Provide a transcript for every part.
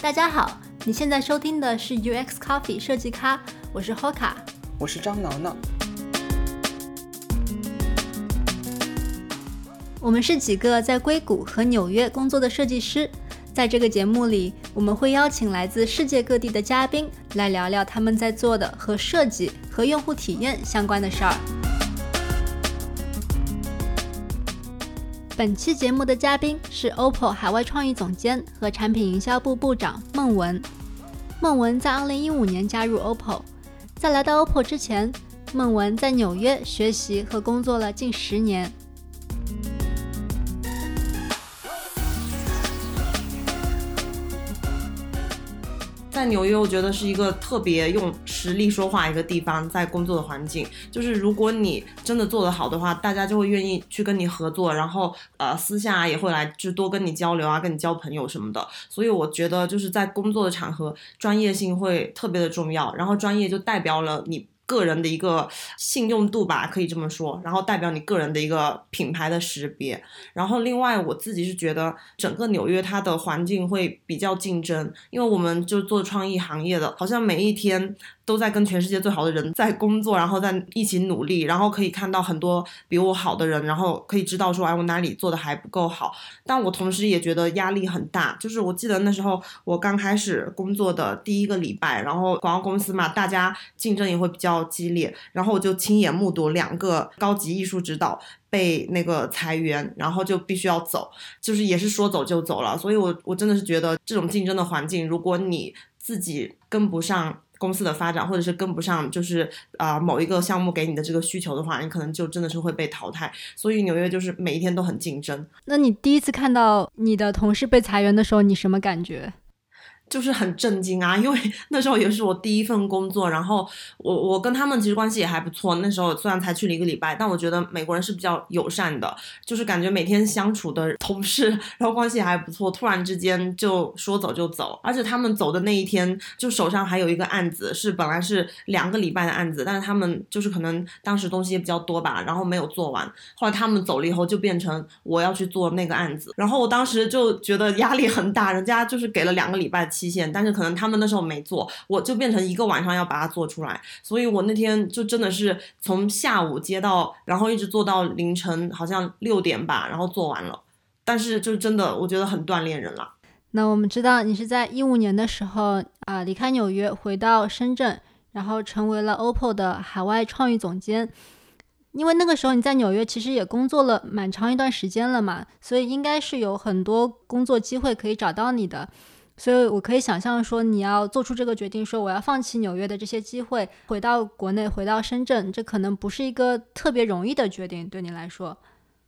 大家好，你现在收听的是 UX Coffee 设计咖，我是 Hoka，我是张挠挠。我们是几个在硅谷和纽约工作的设计师，在这个节目里，我们会邀请来自世界各地的嘉宾来聊聊他们在做的和设计和用户体验相关的事儿。本期节目的嘉宾是 OPPO 海外创意总监和产品营销部部长孟文。孟文在2015年加入 OPPO，在来到 OPPO 之前，孟文在纽约学习和工作了近十年。在纽约，我觉得是一个特别用实力说话一个地方，在工作的环境，就是如果你真的做得好的话，大家就会愿意去跟你合作，然后呃私下也会来就多跟你交流啊，跟你交朋友什么的。所以我觉得就是在工作的场合，专业性会特别的重要，然后专业就代表了你。个人的一个信用度吧，可以这么说，然后代表你个人的一个品牌的识别。然后另外，我自己是觉得整个纽约它的环境会比较竞争，因为我们就做创意行业的，好像每一天。都在跟全世界最好的人在工作，然后在一起努力，然后可以看到很多比我好的人，然后可以知道说，哎，我哪里做的还不够好。但我同时也觉得压力很大。就是我记得那时候我刚开始工作的第一个礼拜，然后广告公司嘛，大家竞争也会比较激烈，然后我就亲眼目睹两个高级艺术指导被那个裁员，然后就必须要走，就是也是说走就走了。所以我我真的是觉得这种竞争的环境，如果你自己跟不上。公司的发展，或者是跟不上，就是啊某一个项目给你的这个需求的话，你可能就真的是会被淘汰。所以纽约就是每一天都很竞争。那你第一次看到你的同事被裁员的时候，你什么感觉？就是很震惊啊，因为 那时候也是我第一份工作，然后我我跟他们其实关系也还不错。那时候虽然才去了一个礼拜，但我觉得美国人是比较友善的，就是感觉每天相处的同事，然后关系还不错。突然之间就说走就走，而且他们走的那一天，就手上还有一个案子，是本来是两个礼拜的案子，但是他们就是可能当时东西也比较多吧，然后没有做完。后来他们走了以后，就变成我要去做那个案子，然后我当时就觉得压力很大，人家就是给了两个礼拜。期限，但是可能他们那时候没做，我就变成一个晚上要把它做出来，所以我那天就真的是从下午接到，然后一直做到凌晨，好像六点吧，然后做完了。但是就真的，我觉得很锻炼人了。那我们知道你是在一五年的时候啊离开纽约回到深圳，然后成为了 OPPO 的海外创意总监。因为那个时候你在纽约其实也工作了蛮长一段时间了嘛，所以应该是有很多工作机会可以找到你的。所以，我可以想象说，你要做出这个决定，说我要放弃纽约的这些机会，回到国内，回到深圳，这可能不是一个特别容易的决定，对你来说。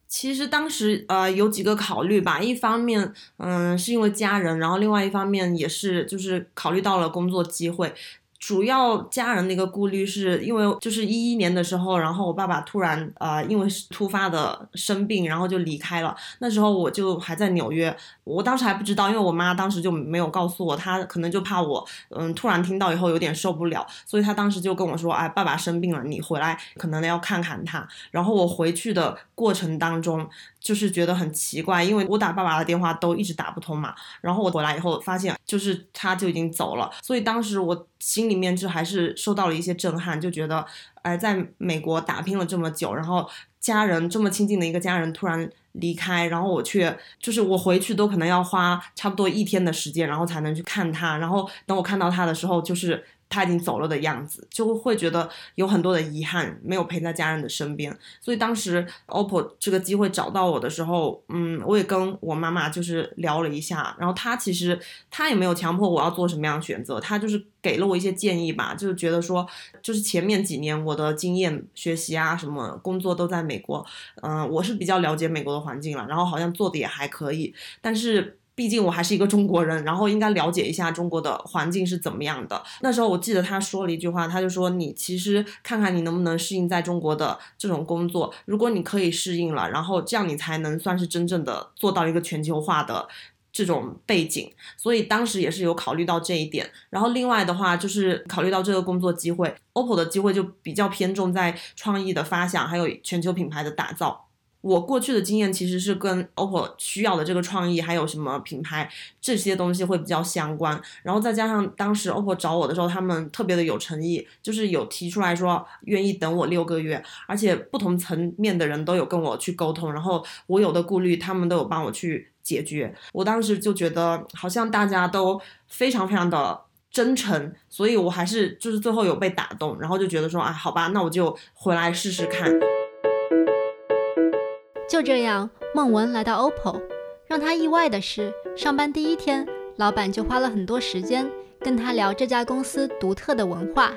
其实当时呃有几个考虑吧，一方面，嗯，是因为家人，然后另外一方面也是就是考虑到了工作机会。主要家人的一个顾虑是因为就是一一年的时候，然后我爸爸突然呃因为突发的生病，然后就离开了。那时候我就还在纽约，我当时还不知道，因为我妈当时就没有告诉我，她可能就怕我嗯突然听到以后有点受不了，所以她当时就跟我说，哎，爸爸生病了，你回来可能要看看他。然后我回去的过程当中。就是觉得很奇怪，因为我打爸爸的电话都一直打不通嘛。然后我回来以后发现，就是他就已经走了。所以当时我心里面就还是受到了一些震撼，就觉得，哎，在美国打拼了这么久，然后家人这么亲近的一个家人突然离开，然后我却就是我回去都可能要花差不多一天的时间，然后才能去看他。然后等我看到他的时候，就是。他已经走了的样子，就会觉得有很多的遗憾，没有陪在家人的身边。所以当时 OPPO 这个机会找到我的时候，嗯，我也跟我妈妈就是聊了一下，然后她其实她也没有强迫我要做什么样的选择，她就是给了我一些建议吧，就是觉得说，就是前面几年我的经验学习啊，什么工作都在美国，嗯，我是比较了解美国的环境了，然后好像做的也还可以，但是。毕竟我还是一个中国人，然后应该了解一下中国的环境是怎么样的。那时候我记得他说了一句话，他就说：“你其实看看你能不能适应在中国的这种工作。如果你可以适应了，然后这样你才能算是真正的做到一个全球化的这种背景。”所以当时也是有考虑到这一点。然后另外的话就是考虑到这个工作机会，OPPO 的机会就比较偏重在创意的发想，还有全球品牌的打造。我过去的经验其实是跟 OPPO 需要的这个创意，还有什么品牌这些东西会比较相关。然后再加上当时 OPPO 找我的时候，他们特别的有诚意，就是有提出来说愿意等我六个月，而且不同层面的人都有跟我去沟通，然后我有的顾虑，他们都有帮我去解决。我当时就觉得好像大家都非常非常的真诚，所以我还是就是最后有被打动，然后就觉得说啊，好吧，那我就回来试试看。就这样，孟文来到 OPPO，让他意外的是，上班第一天，老板就花了很多时间跟他聊这家公司独特的文化。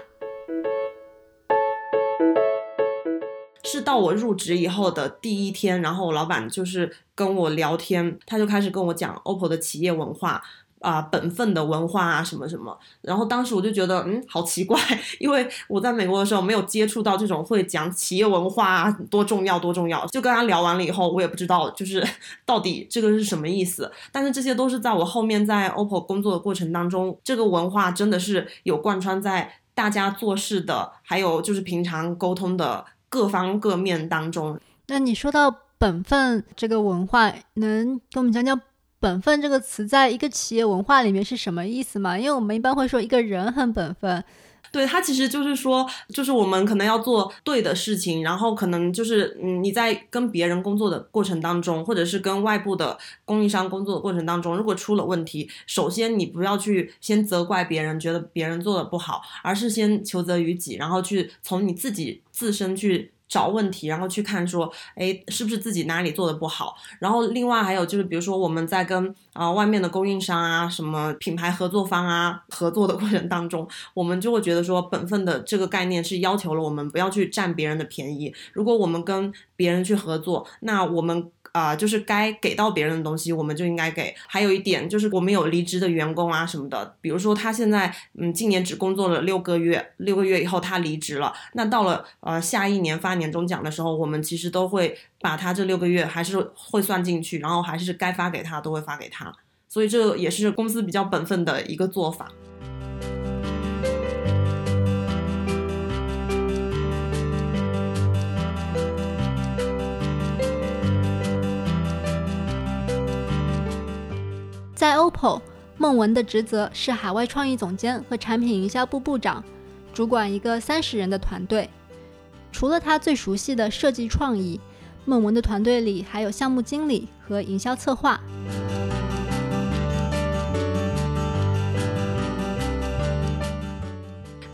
是到我入职以后的第一天，然后老板就是跟我聊天，他就开始跟我讲 OPPO 的企业文化。啊，本分的文化啊，什么什么，然后当时我就觉得，嗯，好奇怪，因为我在美国的时候没有接触到这种会讲企业文化啊，多重要多重要。就跟他聊完了以后，我也不知道就是 到底这个是什么意思。但是这些都是在我后面在 OPPO 工作的过程当中，这个文化真的是有贯穿在大家做事的，还有就是平常沟通的各方各面当中。那你说到本分这个文化，能跟我们讲讲？本分这个词在一个企业文化里面是什么意思吗？因为我们一般会说一个人很本分，对他其实就是说，就是我们可能要做对的事情，然后可能就是嗯你在跟别人工作的过程当中，或者是跟外部的供应商工作的过程当中，如果出了问题，首先你不要去先责怪别人，觉得别人做的不好，而是先求责于己，然后去从你自己自身去。找问题，然后去看说，哎，是不是自己哪里做的不好？然后另外还有就是，比如说我们在跟啊外面的供应商啊、什么品牌合作方啊合作的过程当中，我们就会觉得说，本分的这个概念是要求了我们不要去占别人的便宜。如果我们跟别人去合作，那我们。啊，就是该给到别人的东西，我们就应该给。还有一点就是，我们有离职的员工啊什么的，比如说他现在嗯，今年只工作了六个月，六个月以后他离职了，那到了呃下一年发年终奖的时候，我们其实都会把他这六个月还是会算进去，然后还是该发给他都会发给他，所以这也是公司比较本分的一个做法。在 OPPO，孟文的职责是海外创意总监和产品营销部部长，主管一个三十人的团队。除了他最熟悉的设计创意，孟文的团队里还有项目经理和营销策划。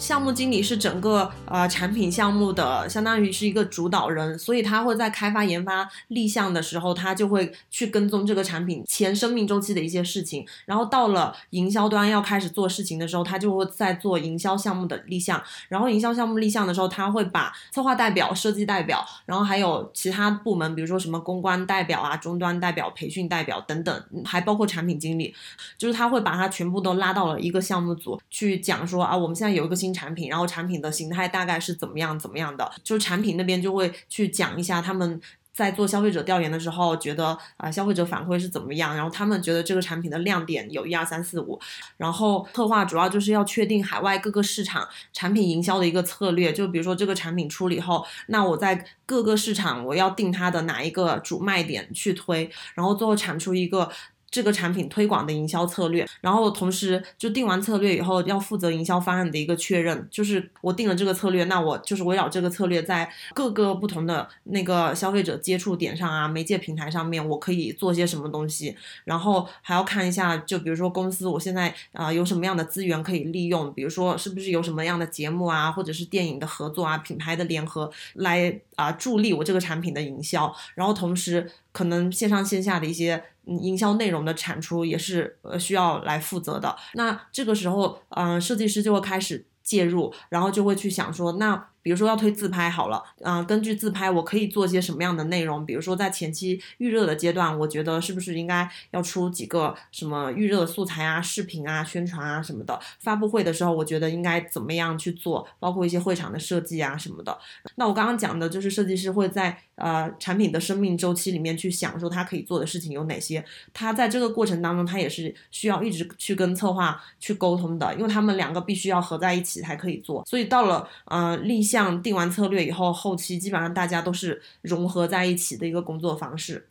项目经理是整个呃产品项目的，相当于是一个主导人，所以他会在开发、研发、立项的时候，他就会去跟踪这个产品前生命周期的一些事情。然后到了营销端要开始做事情的时候，他就会在做营销项目的立项。然后营销项目立项的时候，他会把策划代表、设计代表，然后还有其他部门，比如说什么公关代表啊、终端代表、培训代表等等，还包括产品经理，就是他会把他全部都拉到了一个项目组去讲说啊，我们现在有一个新。产品，然后产品的形态大概是怎么样怎么样的？就是产品那边就会去讲一下他们在做消费者调研的时候，觉得啊消费者反馈是怎么样，然后他们觉得这个产品的亮点有一二三四五。然后策划主要就是要确定海外各个市场产品营销的一个策略，就比如说这个产品出了以后，那我在各个市场我要定它的哪一个主卖点去推，然后最后产出一个。这个产品推广的营销策略，然后同时就定完策略以后，要负责营销方案的一个确认。就是我定了这个策略，那我就是围绕这个策略，在各个不同的那个消费者接触点上啊，媒介平台上面，我可以做些什么东西。然后还要看一下，就比如说公司我现在啊有什么样的资源可以利用，比如说是不是有什么样的节目啊，或者是电影的合作啊，品牌的联合来啊助力我这个产品的营销。然后同时可能线上线下的一些。营销内容的产出也是呃需要来负责的。那这个时候，嗯，设计师就会开始介入，然后就会去想说，那。比如说要推自拍好了，嗯，根据自拍我可以做一些什么样的内容？比如说在前期预热的阶段，我觉得是不是应该要出几个什么预热素材啊、视频啊、宣传啊什么的？发布会的时候，我觉得应该怎么样去做？包括一些会场的设计啊什么的。那我刚刚讲的就是设计师会在呃产品的生命周期里面去想说他可以做的事情有哪些。他在这个过程当中，他也是需要一直去跟策划去沟通的，因为他们两个必须要合在一起才可以做。所以到了呃立项。项定完策略以后，后期基本上大家都是融合在一起的一个工作方式。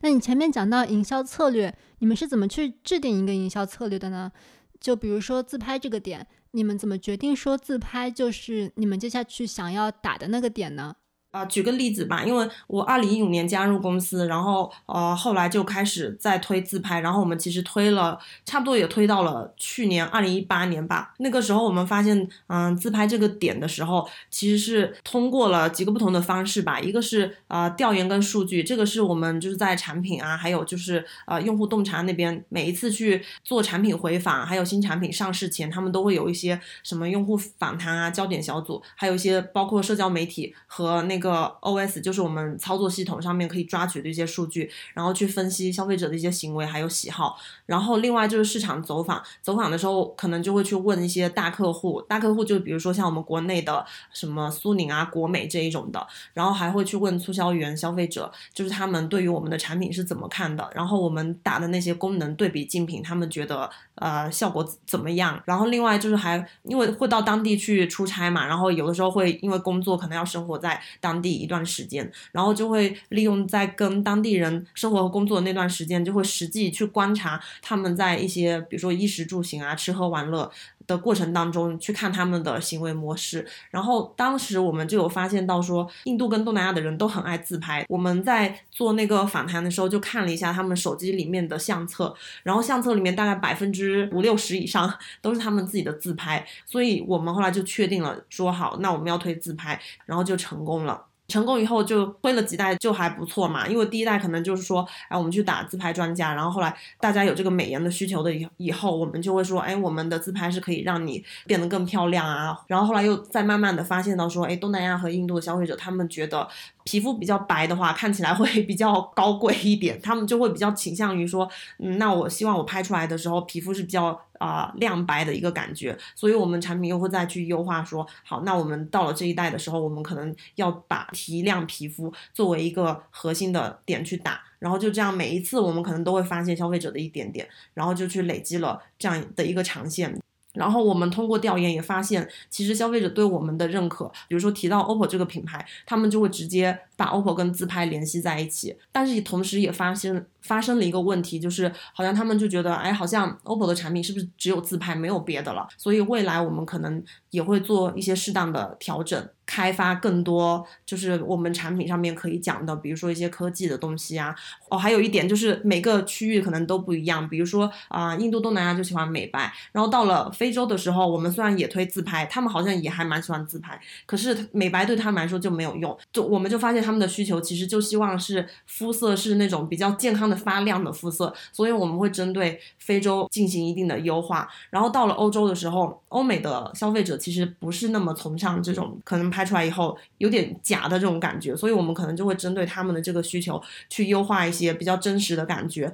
那你前面讲到营销策略，你们是怎么去制定一个营销策略的呢？就比如说自拍这个点，你们怎么决定说自拍就是你们接下去想要打的那个点呢？啊，举个例子吧，因为我二零一五年加入公司，然后呃后来就开始在推自拍，然后我们其实推了差不多也推到了去年二零一八年吧。那个时候我们发现，嗯，自拍这个点的时候，其实是通过了几个不同的方式吧。一个是啊调研跟数据，这个是我们就是在产品啊，还有就是呃用户洞察那边，每一次去做产品回访，还有新产品上市前，他们都会有一些什么用户访谈啊、焦点小组，还有一些包括社交媒体和那。一个 OS 就是我们操作系统上面可以抓取的一些数据，然后去分析消费者的一些行为还有喜好。然后另外就是市场走访，走访的时候可能就会去问一些大客户，大客户就比如说像我们国内的什么苏宁啊、国美这一种的，然后还会去问促销员、消费者，就是他们对于我们的产品是怎么看的，然后我们打的那些功能对比竞品，他们觉得呃效果怎么样？然后另外就是还因为会到当地去出差嘛，然后有的时候会因为工作可能要生活在。当当地一段时间，然后就会利用在跟当地人生活和工作的那段时间，就会实际去观察他们在一些比如说衣食住行啊、吃喝玩乐的过程当中，去看他们的行为模式。然后当时我们就有发现到说，印度跟东南亚的人都很爱自拍。我们在做那个访谈的时候，就看了一下他们手机里面的相册，然后相册里面大概百分之五六十以上 都是他们自己的自拍。所以我们后来就确定了，说好，那我们要推自拍，然后就成功了。成功以后就推了几代就还不错嘛，因为第一代可能就是说，哎，我们去打自拍专家，然后后来大家有这个美颜的需求的以以后，我们就会说，哎，我们的自拍是可以让你变得更漂亮啊。然后后来又再慢慢的发现到说，哎，东南亚和印度的消费者他们觉得。皮肤比较白的话，看起来会 比较高贵一点，他们就会比较倾向于说，嗯，那我希望我拍出来的时候皮肤是比较啊亮白的一个感觉，所以我们产品又会再去优化，说好，那我们到了这一代的时候，我们可能要把提亮皮肤作为一个核心的点去打，然后就这样每一次我们可能都会发现消费者的一点点，然后就去累积了这样的一个长线。然后我们通过调研也发现，其实消费者对我们的认可，比如说提到 OPPO 这个品牌，他们就会直接把 OPPO 跟自拍联系在一起。但是同时也发现发生了一个问题，就是好像他们就觉得，哎，好像 OPPO 的产品是不是只有自拍没有别的了？所以未来我们可能也会做一些适当的调整。开发更多就是我们产品上面可以讲的，比如说一些科技的东西啊。哦，还有一点就是每个区域可能都不一样，比如说啊，印度东南亚就喜欢美白，然后到了非洲的时候，我们虽然也推自拍，他们好像也还蛮喜欢自拍，可是美白对他们来说就没有用。就我们就发现他们的需求其实就希望是肤色是那种比较健康的发亮的肤色，所以我们会针对非洲进行一定的优化。然后到了欧洲的时候，欧美的消费者其实不是那么崇尚这种可能。拍出来以后有点假的这种感觉，所以我们可能就会针对他们的这个需求去优化一些比较真实的感觉。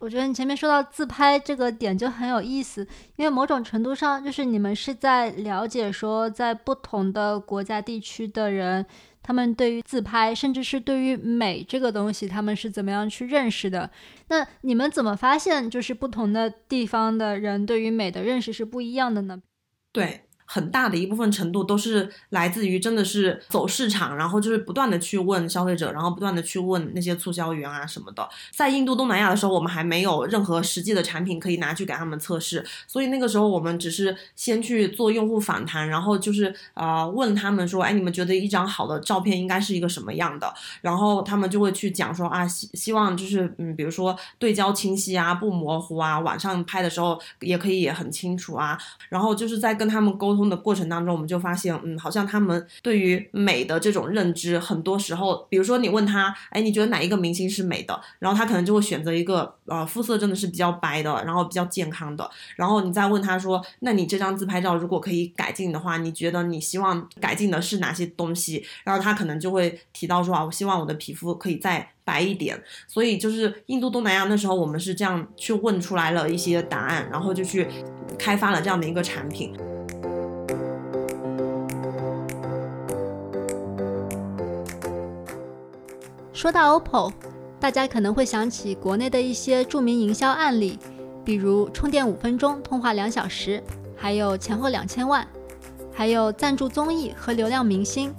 我觉得你前面说到自拍这个点就很有意思，因为某种程度上就是你们是在了解说，在不同的国家地区的人，他们对于自拍，甚至是对于美这个东西，他们是怎么样去认识的？那你们怎么发现就是不同的地方的人对于美的认识是不一样的呢？对。很大的一部分程度都是来自于真的是走市场，然后就是不断的去问消费者，然后不断的去问那些促销员啊什么的。在印度东南亚的时候，我们还没有任何实际的产品可以拿去给他们测试，所以那个时候我们只是先去做用户访谈，然后就是呃问他们说，哎，你们觉得一张好的照片应该是一个什么样的？然后他们就会去讲说啊，希希望就是嗯，比如说对焦清晰啊，不模糊啊，晚上拍的时候也可以也很清楚啊。然后就是在跟他们沟。的过程当中，我们就发现，嗯，好像他们对于美的这种认知，很多时候，比如说你问他，哎，你觉得哪一个明星是美的？然后他可能就会选择一个，呃，肤色真的是比较白的，然后比较健康的。然后你再问他说，那你这张自拍照如果可以改进的话，你觉得你希望改进的是哪些东西？然后他可能就会提到说，啊，我希望我的皮肤可以再白一点。所以就是印度东南亚那时候，我们是这样去问出来了一些答案，然后就去开发了这样的一个产品。说到 OPPO，大家可能会想起国内的一些著名营销案例，比如充电五分钟，通话两小时，还有前后两千万，还有赞助综艺和流量明星。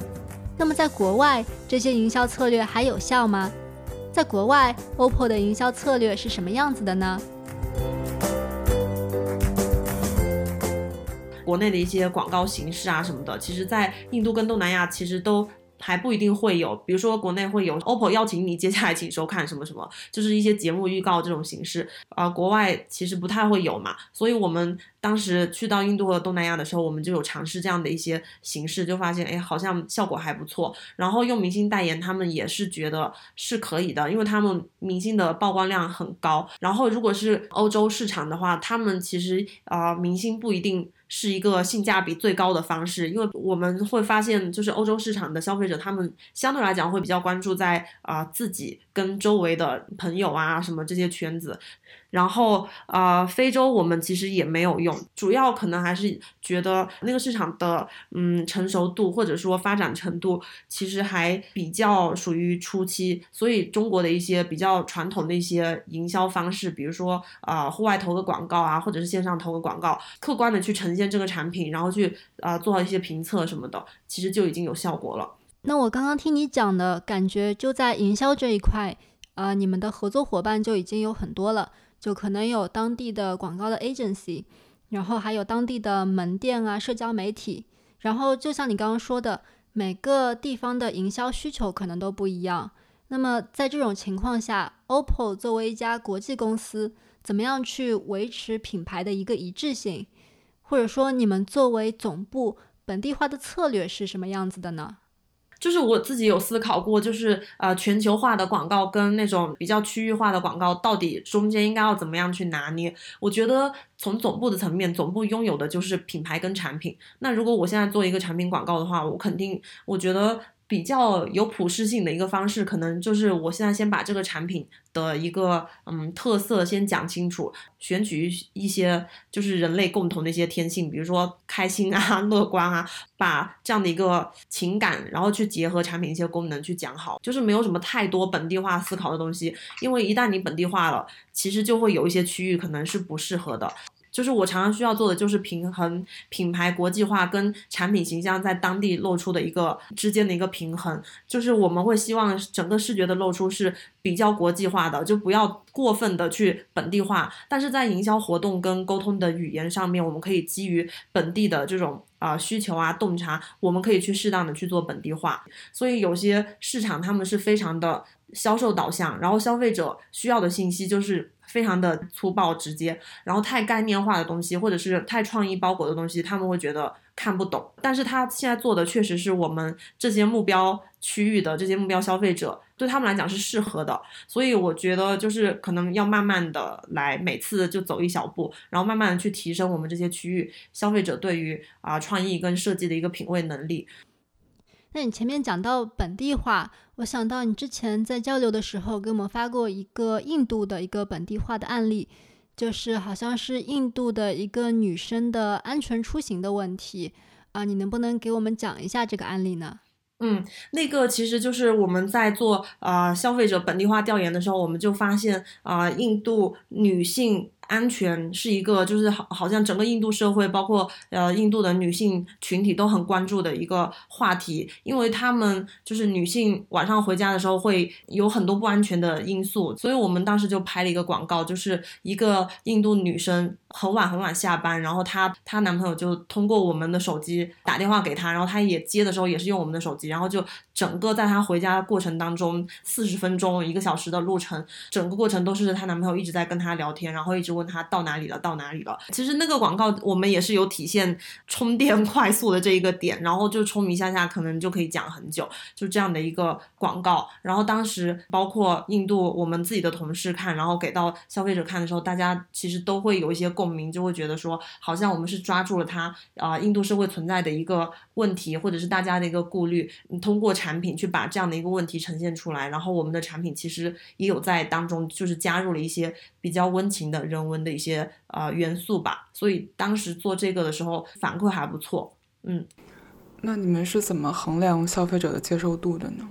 那么在国外，这些营销策略还有效吗？在国外，OPPO 的营销策略是什么样子的呢？国内的一些广告形式啊什么的，其实，在印度跟东南亚其实都。还不一定会有，比如说国内会有 OPPO 邀请你，接下来请收看什么什么，就是一些节目预告这种形式，啊，国外其实不太会有嘛，所以我们当时去到印度和东南亚的时候，我们就有尝试这样的一些形式，就发现，哎，好像效果还不错。然后用明星代言，他们也是觉得是可以的，因为他们明星的曝光量很高。然后如果是欧洲市场的话，他们其实啊，明星不一定。是一个性价比最高的方式，因为我们会发现，就是欧洲市场的消费者，他们相对来讲会比较关注在啊自己跟周围的朋友啊什么这些圈子。然后，呃，非洲我们其实也没有用，主要可能还是觉得那个市场的，嗯，成熟度或者说发展程度其实还比较属于初期，所以中国的一些比较传统的一些营销方式，比如说，呃，户外投个广告啊，或者是线上投个广告，客观的去呈现这个产品，然后去啊做好一些评测什么的，其实就已经有效果了。那我刚刚听你讲的感觉，就在营销这一块，啊，你们的合作伙伴就已经有很多了。就可能有当地的广告的 agency，然后还有当地的门店啊、社交媒体，然后就像你刚刚说的，每个地方的营销需求可能都不一样。那么在这种情况下，OPPO 作为一家国际公司，怎么样去维持品牌的一个一致性？或者说，你们作为总部本地化的策略是什么样子的呢？就是我自己有思考过，就是呃全球化的广告跟那种比较区域化的广告，到底中间应该要怎么样去拿捏？我觉得从总部的层面，总部拥有的就是品牌跟产品。那如果我现在做一个产品广告的话，我肯定我觉得。比较有普适性的一个方式，可能就是我现在先把这个产品的一个嗯特色先讲清楚，选取一些就是人类共同的一些天性，比如说开心啊、乐观啊，把这样的一个情感，然后去结合产品一些功能去讲好，就是没有什么太多本地化思考的东西，因为一旦你本地化了，其实就会有一些区域可能是不适合的。就是我常常需要做的，就是平衡品牌国际化跟产品形象在当地露出的一个之间的一个平衡。就是我们会希望整个视觉的露出是比较国际化的，就不要过分的去本地化。但是在营销活动跟沟通的语言上面，我们可以基于本地的这种啊需求啊洞察，我们可以去适当的去做本地化。所以有些市场他们是非常的销售导向，然后消费者需要的信息就是。非常的粗暴直接，然后太概念化的东西，或者是太创意包裹的东西，他们会觉得看不懂。但是他现在做的确实是我们这些目标区域的这些目标消费者，对他们来讲是适合的。所以我觉得就是可能要慢慢的来，每次就走一小步，然后慢慢的去提升我们这些区域消费者对于啊创意跟设计的一个品味能力。那你前面讲到本地化，我想到你之前在交流的时候给我们发过一个印度的一个本地化的案例，就是好像是印度的一个女生的安全出行的问题啊，你能不能给我们讲一下这个案例呢？嗯，那个其实就是我们在做呃消费者本地化调研的时候，我们就发现啊，印度女性。安全是一个，就是好，好像整个印度社会，包括呃印度的女性群体都很关注的一个话题，因为他们就是女性晚上回家的时候会有很多不安全的因素，所以我们当时就拍了一个广告，就是一个印度女生很晚很晚下班，然后她她男朋友就通过我们的手机打电话给她，然后她也接的时候也是用我们的手机，然后就整个在她回家的过程当中，四十分钟一个小时的路程，整个过程都是她男朋友一直在跟她聊天，然后一直问。问他到哪里了？到哪里了？其实那个广告我们也是有体现充电 快速的这一个点，然后就充一下下，可能就可以讲很久，就这样的一个广告。然后当时包括印度我们自己的同事看，然后给到消费者看的时候，大家其实都会有一些共鸣，就会觉得说，好像我们是抓住了它啊，印度社会存在的一个问题，或者是大家的一个顾虑，通过产品去把这样的一个问题呈现出来。然后我们的产品其实也有在当中，就是加入了一些比较温情的人。文的一些呃元素吧，所以当时做这个的时候反馈还不错。嗯，那你们是怎么衡量消费者的接受度的呢？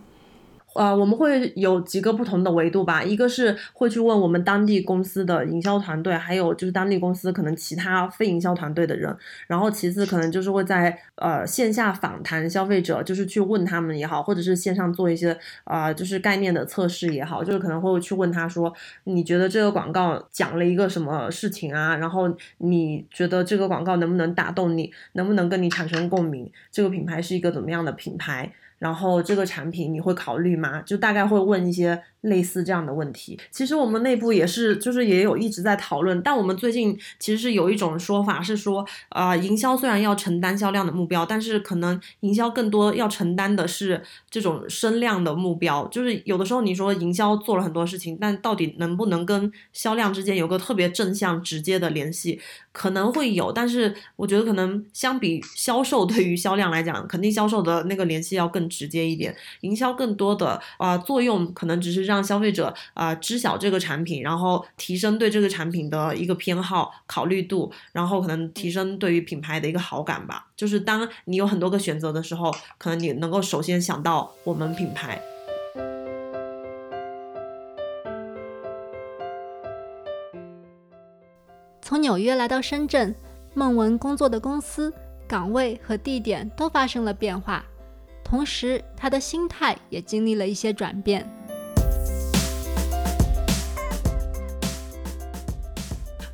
呃，我们会有几个不同的维度吧，一个是会去问我们当地公司的营销团队，还有就是当地公司可能其他非营销团队的人，然后其次可能就是会在呃线下访谈消费者，就是去问他们也好，或者是线上做一些啊就是概念的测试也好，就是可能会去问他说，你觉得这个广告讲了一个什么事情啊？然后你觉得这个广告能不能打动你，能不能跟你产生共鸣？这个品牌是一个怎么样的品牌？然后这个产品你会考虑吗？就大概会问一些类似这样的问题。其实我们内部也是，就是也有一直在讨论。但我们最近其实是有一种说法是说，呃，营销虽然要承担销量的目标，但是可能营销更多要承担的是这种声量的目标。就是有的时候你说营销做了很多事情，但到底能不能跟销量之间有个特别正向直接的联系？可能会有，但是我觉得可能相比销售，对于销量来讲，肯定销售的那个联系要更直接一点。营销更多的啊作用，可能只是让消费者啊知晓这个产品，然后提升对这个产品的一个偏好、考虑度，然后可能提升对于品牌的一个好感吧。就是当你有很多个选择的时候，可能你能够首先想到我们品牌。从纽约来到深圳，孟文工作的公司岗位和地点都发生了变化，同时他的心态也经历了一些转变。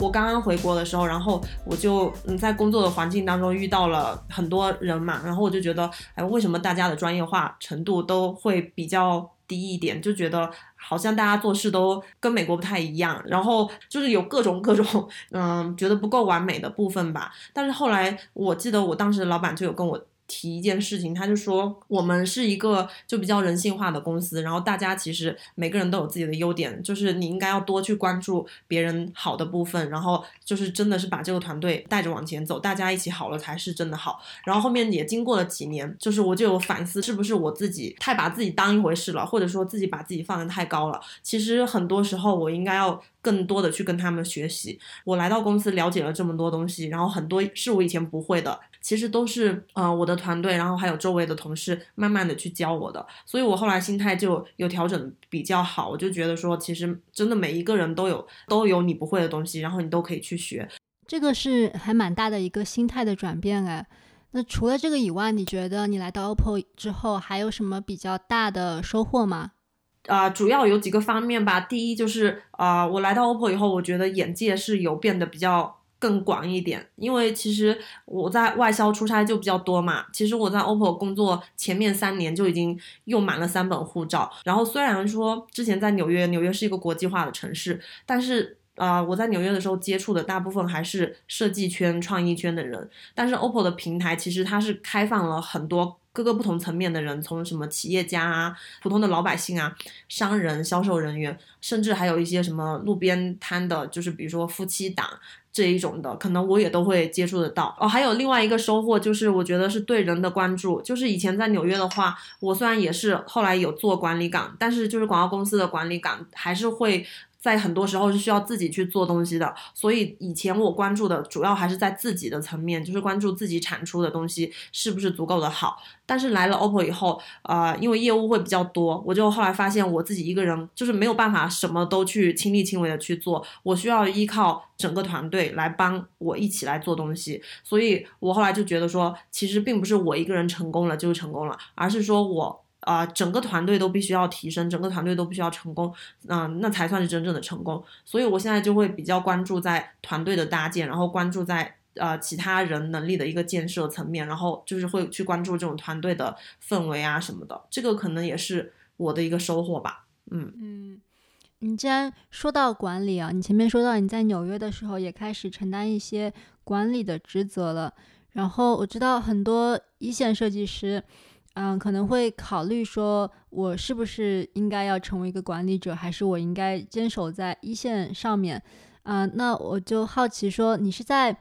我刚刚回国的时候，然后我就嗯在工作的环境当中遇到了很多人嘛，然后我就觉得，哎，为什么大家的专业化程度都会比较？低一点，就觉得好像大家做事都跟美国不太一样，然后就是有各种各种，嗯，觉得不够完美的部分吧。但是后来，我记得我当时的老板就有跟我。提一件事情，他就说我们是一个就比较人性化的公司，然后大家其实每个人都有自己的优点，就是你应该要多去关注别人好的部分，然后就是真的是把这个团队带着往前走，大家一起好了才是真的好。然后后面也经过了几年，就是我就有反思，是不是我自己太把自己当一回事了，或者说自己把自己放得太高了。其实很多时候我应该要更多的去跟他们学习。我来到公司了解了这么多东西，然后很多是我以前不会的。其实都是呃我的团队，然后还有周围的同事，慢慢的去教我的，所以我后来心态就有调整比较好，我就觉得说，其实真的每一个人都有都有你不会的东西，然后你都可以去学，这个是还蛮大的一个心态的转变哎。那除了这个以外，你觉得你来到 OPPO 之后还有什么比较大的收获吗？啊，主要有几个方面吧。第一就是啊，我来到 OPPO 以后，我觉得眼界是有变得比较。更广一点，因为其实我在外销出差就比较多嘛。其实我在 OPPO 工作前面三年就已经用满了三本护照。然后虽然说之前在纽约，纽约是一个国际化的城市，但是啊，我在纽约的时候接触的大部分还是设计圈、创意圈的人。但是 OPPO 的平台其实它是开放了很多各个不同层面的人，从什么企业家啊、普通的老百姓啊、商人、销售人员，甚至还有一些什么路边摊的，就是比如说夫妻档。这一种的，可能我也都会接触得到哦。还有另外一个收获，就是我觉得是对人的关注。就是以前在纽约的话，我虽然也是后来有做管理岗，但是就是广告公司的管理岗，还是会。在很多时候是需要自己去做东西的，所以以前我关注的主要还是在自己的层面，就是关注自己产出的东西是不是足够的好。但是来了 OPPO 以后，呃，因为业务会比较多，我就后来发现我自己一个人就是没有办法什么都去亲力亲为的去做，我需要依靠整个团队来帮我一起来做东西。所以我后来就觉得说，其实并不是我一个人成功了就是成功了，而是说我。啊，整个团队都必须要提升，整个团队都必须要成功，嗯，那才算是真正的成功。所以我现在就会比较关注在团队的搭建，然后关注在呃其他人能力的一个建设层面，然后就是会去关注这种团队的氛围啊什么的。这个可能也是我的一个收获吧。嗯嗯，你既然说到管理啊，你前面说到你在纽约的时候也开始承担一些管理的职责了，然后我知道很多一线设计师。嗯，可能会考虑说，我是不是应该要成为一个管理者，还是我应该坚守在一线上面？啊，那我就好奇说，你是在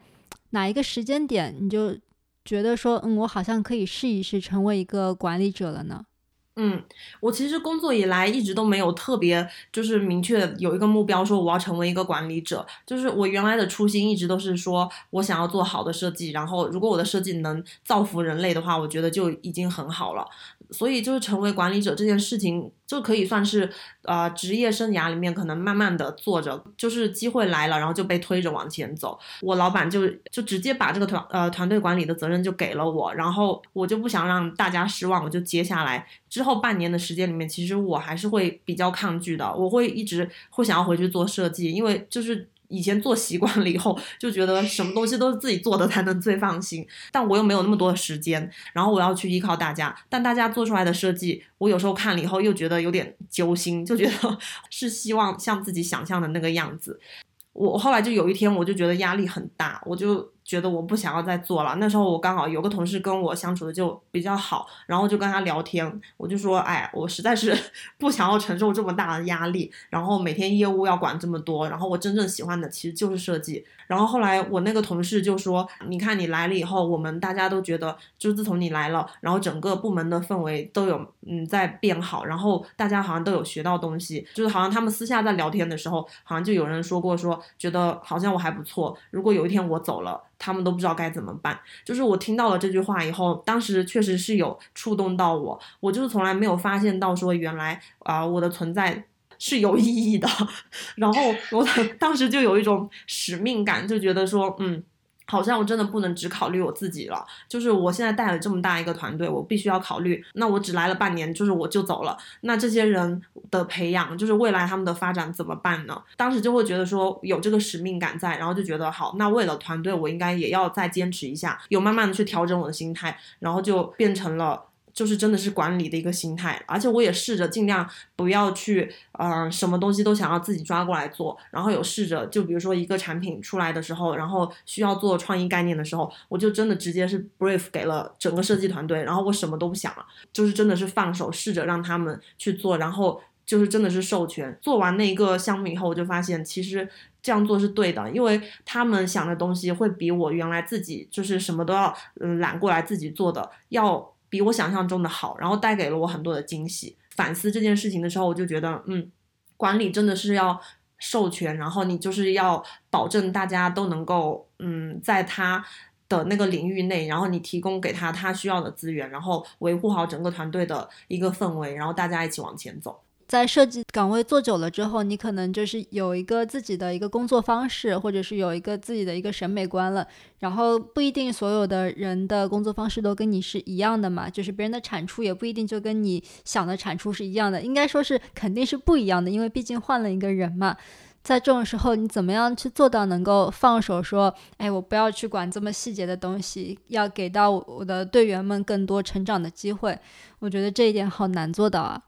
哪一个时间点，你就觉得说，嗯，我好像可以试一试成为一个管理者了呢？嗯，我其实工作以来一直都没有特别就是明确有一个目标，说我要成为一个管理者。就是我原来的初心一直都是说我想要做好的设计，然后如果我的设计能造福人类的话，我觉得就已经很好了。所以就是成为管理者这件事情就可以算是呃职业生涯里面可能慢慢的做着，就是机会来了，然后就被推着往前走。我老板就就直接把这个团呃团队管理的责任就给了我，然后我就不想让大家失望，我就接下来之后半年的时间里面，其实我还是会比较抗拒的，我会一直会想要回去做设计，因为就是。以前做习惯了以后，就觉得什么东西都是自己做的才能最放心，但我又没有那么多的时间，然后我要去依靠大家，但大家做出来的设计，我有时候看了以后又觉得有点揪心，就觉得 是希望像自己想象的那个样子。我后来就有一天，我就觉得压力很大，我就。觉得我不想要再做了。那时候我刚好有个同事跟我相处的就比较好，然后就跟他聊天，我就说，哎，我实在是 不想要承受这么大的压力，然后每天业务要管这么多，然后我真正喜欢的其实就是设计。然后后来我那个同事就说，你看你来了以后，我们大家都觉得，就自从你来了，然后整个部门的氛围都有嗯在变好，然后大家好像都有学到东西，就是好像他们私下在聊天的时候，好像就有人说过说，觉得好像我还不错，如果有一天我走了。他们都不知道该怎么办。就是我听到了这句话以后，当时确实是有触动到我。我就是从来没有发现到说，原来啊，我的存在是有意义的。然后我 当时就有一种使命感，就觉得说，嗯。好像我真的不能只考虑我自己了，就是我现在带了这么大一个团队，我必须要考虑。那我只来了半年，就是我就走了，那这些人的培养，就是未来他们的发展怎么办呢？当时就会觉得说有这个使命感在，然后就觉得好，那为了团队，我应该也要再坚持一下，有慢慢的去调整我的心态，然后就变成了。就是真的是管理的一个心态，而且我也试着尽量不要去，呃，什么东西都想要自己抓过来做，然后有试着，就比如说一个产品出来的时候，然后需要做创意概念的时候，我就真的直接是 brief 给了整个设计团队，然后我什么都不想了，就是真的是放手，试着让他们去做，然后就是真的是授权。做完那一个项目以后，我就发现其实这样做是对的，因为他们想的东西会比我原来自己就是什么都要嗯揽过来自己做的要。比我想象中的好，然后带给了我很多的惊喜。反思这件事情的时候，我就觉得，嗯，管理真的是要授权，然后你就是要保证大家都能够，嗯，在他的那个领域内，然后你提供给他他需要的资源，然后维护好整个团队的一个氛围，然后大家一起往前走。在设计岗位做久了之后，你可能就是有一个自己的一个工作方式，或者是有一个自己的一个审美观了。然后不一定所有的人的工作方式都跟你是一样的嘛，就是别人的产出也不一定就跟你想的产出是一样的。应该说是肯定是不一样的，因为毕竟换了一个人嘛。在这种时候，你怎么样去做到能够放手说，哎，我不要去管这么细节的东西，要给到我的队员们更多成长的机会？我觉得这一点好难做到啊。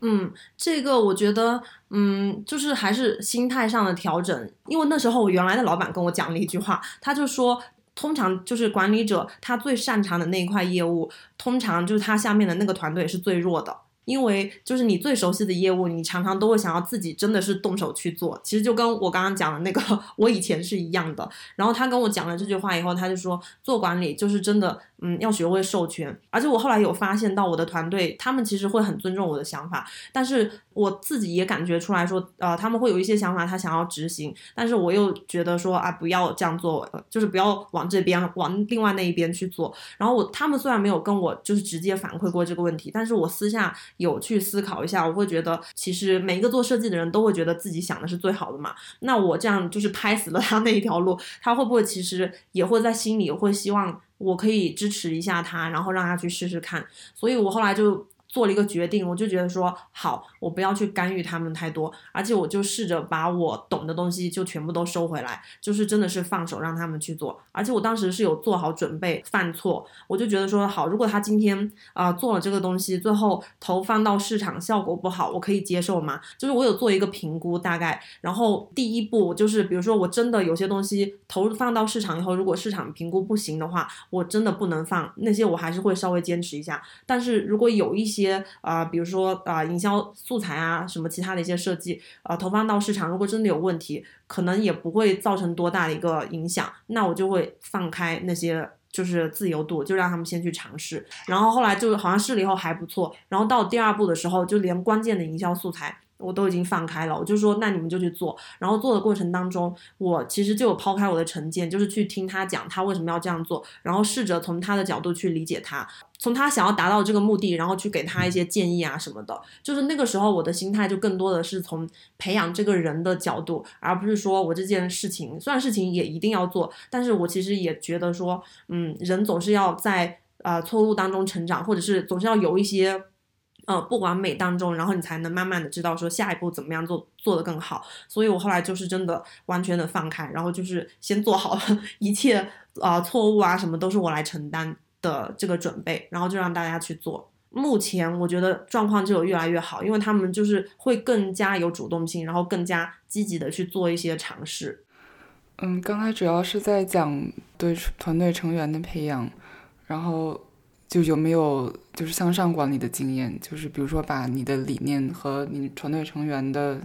嗯，这个我觉得，嗯，就是还是心态上的调整。因为那时候我原来的老板跟我讲了一句话，他就说，通常就是管理者他最擅长的那一块业务，通常就是他下面的那个团队是最弱的。因为就是你最熟悉的业务，你常常都会想要自己真的是动手去做。其实就跟我刚刚讲的那个我以前是一样的。然后他跟我讲了这句话以后，他就说做管理就是真的，嗯，要学会授权。而且我后来有发现到我的团队，他们其实会很尊重我的想法，但是我自己也感觉出来说，呃，他们会有一些想法，他想要执行，但是我又觉得说啊，不要这样做，就是不要往这边往另外那一边去做。然后我他们虽然没有跟我就是直接反馈过这个问题，但是我私下。有去思考一下，我会觉得其实每一个做设计的人都会觉得自己想的是最好的嘛。那我这样就是拍死了他那一条路，他会不会其实也会在心里会希望我可以支持一下他，然后让他去试试看。所以我后来就。做了一个决定，我就觉得说好，我不要去干预他们太多，而且我就试着把我懂的东西就全部都收回来，就是真的是放手让他们去做。而且我当时是有做好准备犯错，我就觉得说好，如果他今天啊做了这个东西，最后投放到市场效果不好，我可以接受吗？就是我有做一个评估大概，然后第一步就是比如说我真的有些东西投放到市场以后，如果市场评估不行的话，我真的不能放那些，我还是会稍微坚持一下。但是如果有一些些啊，比如说啊，营销素材啊，什么其他的一些设计啊，投放到市场，如果真的有问题，可能也不会造成多大的一个影响，那我就会放开那些就是自由度，就让他们先去尝试。然后后来就好像试了以后还不错，然后到第二步的时候，就连关键的营销素材。我都已经放开了，我就说那你们就去做。然后做的过程当中，我其实就有抛开我的成见，就是去听他讲他为什么要这样做，然后试着从他的角度去理解他，从他想要达到这个目的，然后去给他一些建议啊什么的。就是那个时候我的心态就更多的是从培养这个人的角度，而不是说我这件事情虽然事情也一定要做，但是我其实也觉得说，嗯，人总是要在呃错误当中成长，或者是总是要有一些。呃，不完美当中，然后你才能慢慢的知道说下一步怎么样做做得更好。所以我后来就是真的完全的放开，然后就是先做好了 一切啊错误啊什么都是我来承担的这个准备，然后就让大家去做。目前我觉得状况就有越来越好，因为他们就是会更加有主动性，然后更加积极的去做一些尝试。嗯，刚才主要是在讲对团队成员的培养，然后。就有没有就是向上管理的经验？就是比如说把你的理念和你团队成员的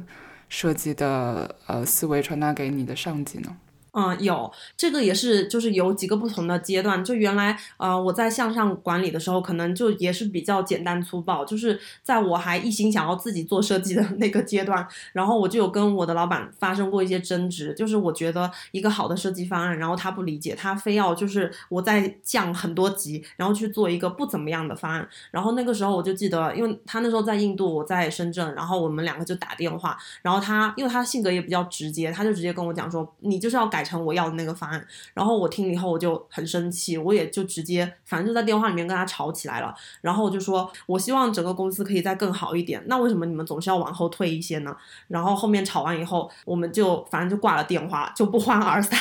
设计的呃思维传达给你的上级呢？嗯，有这个也是，就是有几个不同的阶段。就原来，呃，我在向上管理的时候，可能就也是比较简单粗暴，就是在我还一心想要自己做设计的 那个阶段，然后我就有跟我的老板发生过一些争执。就是我觉得一个好的设计方案，然后他不理解，他非要就是我再降很多级，然后去做一个不怎么样的方案。然后那个时候我就记得，因为他那时候在印度，我在深圳，然后我们两个就打电话，然后他因为他性格也比较直接，他就直接跟我讲说，你就是要改。改成我要的那个方案，然后我听了以后我就很生气，我也就直接反正就在电话里面跟他吵起来了。然后我就说，我希望整个公司可以再更好一点。那为什么你们总是要往后退一些呢？然后后面吵完以后，我们就反正就挂了电话，就不欢而散。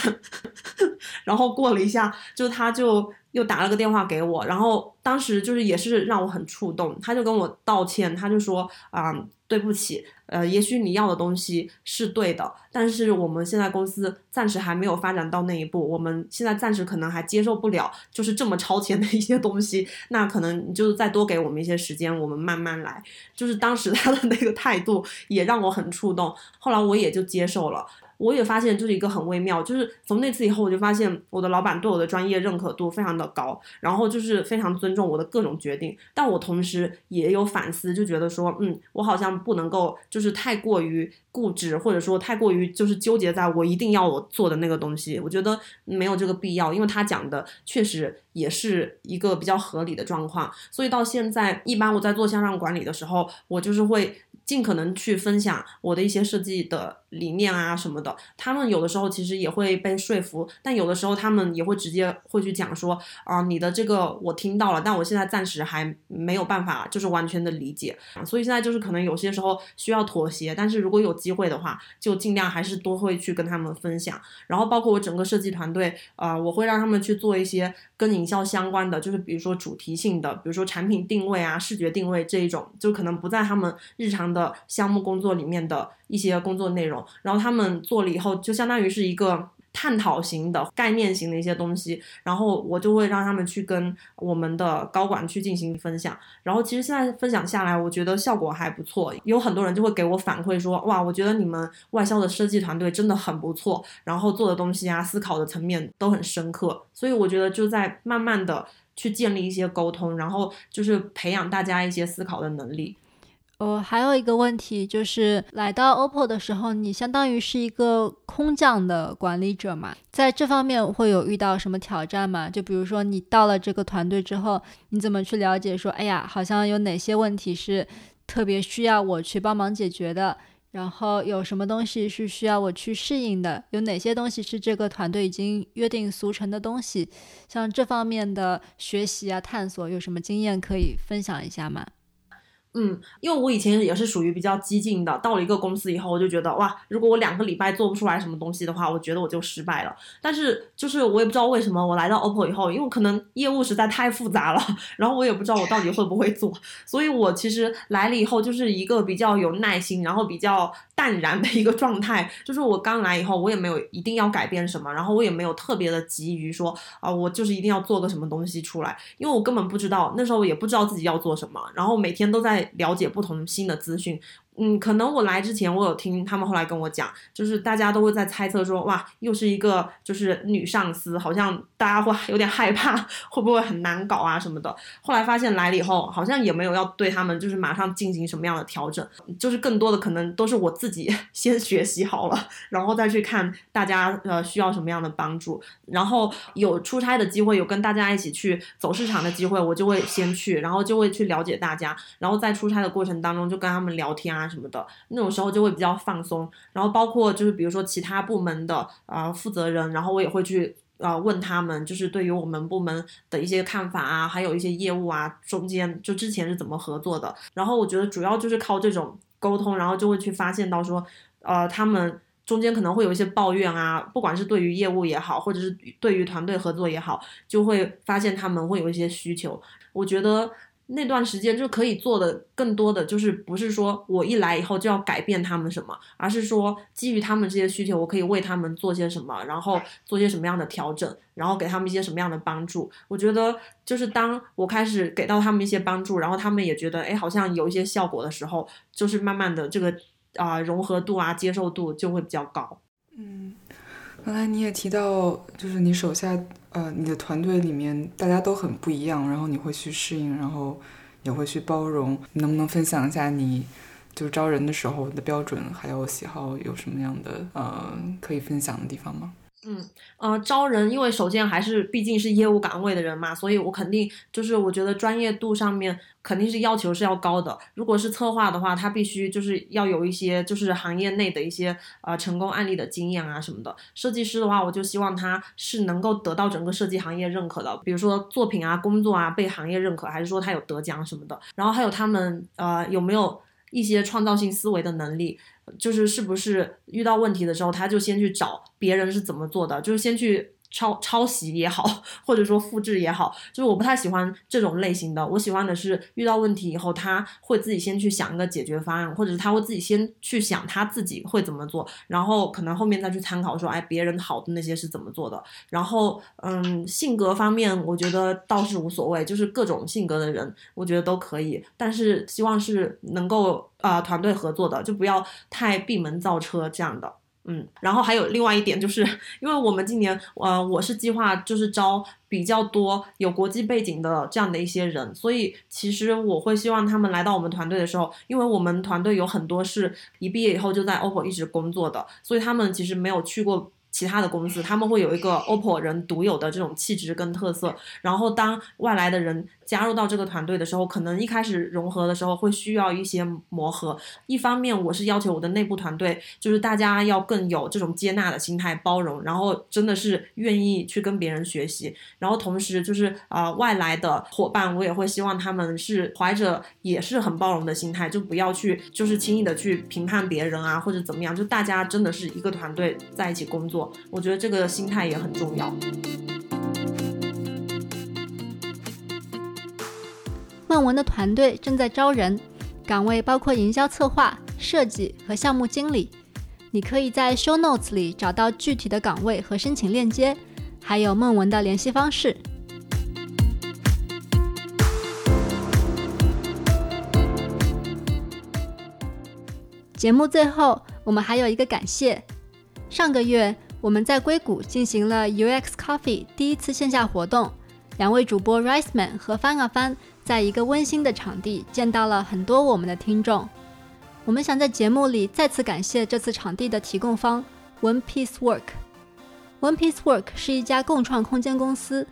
然后过了一下，就他就又打了个电话给我，然后当时就是也是让我很触动，他就跟我道歉，他就说啊。对不起，呃，也许你要的东西是对的，但是我们现在公司暂时还没有发展到那一步，我们现在暂时可能还接受不了，就是这么超前的一些东西，那可能你就是再多给我们一些时间，我们慢慢来。就是当时他的那个态度也让我很触动，后来我也就接受了。我也发现就是一个很微妙，就是从那次以后，我就发现我的老板对我的专业认可度非常的高，然后就是非常尊重我的各种决定。但我同时也有反思，就觉得说，嗯，我好像不能够就是太过于固执，或者说太过于就是纠结在我一定要我做的那个东西。我觉得没有这个必要，因为他讲的确实也是一个比较合理的状况。所以到现在，一般我在做向上管理的时候，我就是会。尽可能去分享我的一些设计的理念啊什么的，他们有的时候其实也会被说服，但有的时候他们也会直接会去讲说啊，你的这个我听到了，但我现在暂时还没有办法就是完全的理解，所以现在就是可能有些时候需要妥协，但是如果有机会的话，就尽量还是多会去跟他们分享，然后包括我整个设计团队，呃，我会让他们去做一些跟营销相关的，就是比如说主题性的，比如说产品定位啊、视觉定位这一种，就可能不在他们日常。的项目工作里面的一些工作内容，然后他们做了以后，就相当于是一个探讨型的概念型的一些东西，然后我就会让他们去跟我们的高管去进行分享，然后其实现在分享下来，我觉得效果还不错，有很多人就会给我反馈说，哇，我觉得你们外销的设计团队真的很不错，然后做的东西啊，思考的层面都很深刻，所以我觉得就在慢慢的去建立一些沟通，然后就是培养大家一些思考的能力。呃，还有一个问题就是，来到 OPPO 的时候，你相当于是一个空降的管理者嘛，在这方面会有遇到什么挑战吗？就比如说你到了这个团队之后，你怎么去了解说，哎呀，好像有哪些问题是特别需要我去帮忙解决的，然后有什么东西是需要我去适应的，有哪些东西是这个团队已经约定俗成的东西，像这方面的学习啊、探索，有什么经验可以分享一下吗？嗯，因为我以前也是属于比较激进的，到了一个公司以后，我就觉得哇，如果我两个礼拜做不出来什么东西的话，我觉得我就失败了。但是就是我也不知道为什么，我来到 OPPO 以后，因为可能业务实在太复杂了，然后我也不知道我到底会不会做，所以我其实来了以后就是一个比较有耐心，然后比较淡然的一个状态。就是我刚来以后，我也没有一定要改变什么，然后我也没有特别的急于说啊，我就是一定要做个什么东西出来，因为我根本不知道那时候也不知道自己要做什么，然后每天都在。了解不同新的资讯，嗯，可能我来之前，我有听他们后来跟我讲，就是大家都会在猜测说，哇，又是一个就是女上司，好像大家会有点害怕，会不会很难搞啊什么的。后来发现来了以后，好像也没有要对他们就是马上进行什么样的调整，就是更多的可能都是我自己 先学习好了，然后再去看大家呃需要什么样的帮助，然后有出差的机会，有跟大家一起去走市场的机会，我就会先去，然后就会去了解大家，然后在出差的过程当中就跟他们聊天啊。什么的那种时候就会比较放松，然后包括就是比如说其他部门的啊负责人，然后我也会去啊问他们，就是对于我们部门的一些看法啊，还有一些业务啊，中间就之前是怎么合作的。然后我觉得主要就是靠这种沟通，然后就会去发现到说，呃，他们中间可能会有一些抱怨啊，不管是对于业务也好，或者是对于团队合作也好，就会发现他们会有一些需求。我觉得。那段时间就可以做的更多的就是不是说我一来以后就要改变他们什么，而是说基于他们这些需求，我可以为他们做些什么，然后做些什么样的调整，然后给他们一些什么样的帮助。我觉得就是当我开始给到他们一些帮助，然后他们也觉得哎好像有一些效果的时候，就是慢慢的这个啊融合度啊接受度就会比较高。嗯，刚才你也提到，就是你手下。呃，你的团队里面大家都很不一样，然后你会去适应，然后也会去包容。你能不能分享一下你就是招人的时候的标准，还有喜好有什么样的呃可以分享的地方吗？嗯，呃，招人，因为首先还是毕竟是业务岗位的人嘛，所以我肯定就是我觉得专业度上面肯定是要求是要高的。如果是策划的话，他必须就是要有一些就是行业内的一些呃成功案例的经验啊什么的。设计师的话，我就希望他是能够得到整个设计行业认可的，比如说作品啊、工作啊被行业认可，还是说他有得奖什么的。然后还有他们呃有没有一些创造性思维的能力。就是是不是遇到问题的时候，他就先去找别人是怎么做的，就是先去。抄抄袭也好，或者说复制也好，就是我不太喜欢这种类型的。我喜欢的是遇到问题以后，他会自己先去想一个解决方案，或者是他会自己先去想他自己会怎么做，然后可能后面再去参考说，哎，别人好的那些是怎么做的。然后，嗯，性格方面，我觉得倒是无所谓，就是各种性格的人，我觉得都可以。但是希望是能够啊团队合作的，就不要太闭门造车这样的。嗯，然后还有另外一点，就是因为我们今年，呃，我是计划就是招比较多有国际背景的这样的一些人，所以其实我会希望他们来到我们团队的时候，因为我们团队有很多是一毕业以后就在 OPPO 一直工作的，所以他们其实没有去过。其他的公司他们会有一个 OPPO 人独有的这种气质跟特色，然后当外来的人加入到这个团队的时候，可能一开始融合的时候会需要一些磨合。一方面，我是要求我的内部团队就是大家要更有这种接纳的心态、包容，然后真的是愿意去跟别人学习。然后同时就是啊，外来的伙伴我也会希望他们是怀着也是很包容的心态，就不要去就是轻易的去评判别人啊或者怎么样，就大家真的是一个团队在一起工作。我觉得这个心态也很重要。梦文的团队正在招人，岗位包括营销策划、设计和项目经理。你可以在 show notes 里找到具体的岗位和申请链接，还有梦文的联系方式。节目最后，我们还有一个感谢，上个月。我们在硅谷进行了 UX Coffee 第一次线下活动，两位主播 Rice Man 和翻啊翻在一个温馨的场地见到了很多我们的听众。我们想在节目里再次感谢这次场地的提供方 One Piece Work。One Piece Work 是一家共创空间公司，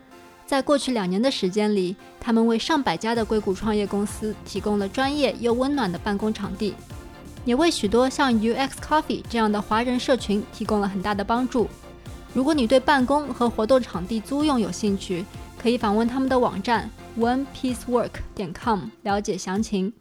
在过去两年的时间里，他们为上百家的硅谷创业公司提供了专业又温暖的办公场地。也为许多像 UX Coffee 这样的华人社群提供了很大的帮助。如果你对办公和活动场地租用有兴趣，可以访问他们的网站 onepiecework 点 com 了解详情。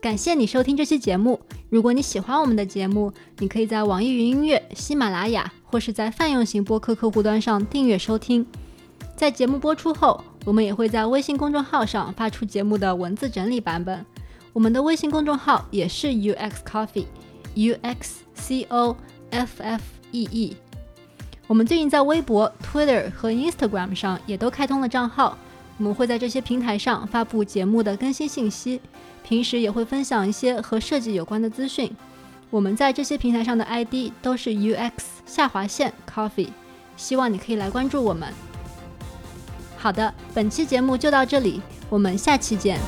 感谢你收听这期节目。如果你喜欢我们的节目，你可以在网易云音乐、喜马拉雅或是在泛用型播客客户端上订阅收听。在节目播出后，我们也会在微信公众号上发出节目的文字整理版本。我们的微信公众号也是 UX Coffee，U X C O F F E E。我们最近在微博、Twitter 和 Instagram 上也都开通了账号。我们会在这些平台上发布节目的更新信息，平时也会分享一些和设计有关的资讯。我们在这些平台上的 ID 都是 UX 下划线 Coffee，希望你可以来关注我们。好的，本期节目就到这里，我们下期见。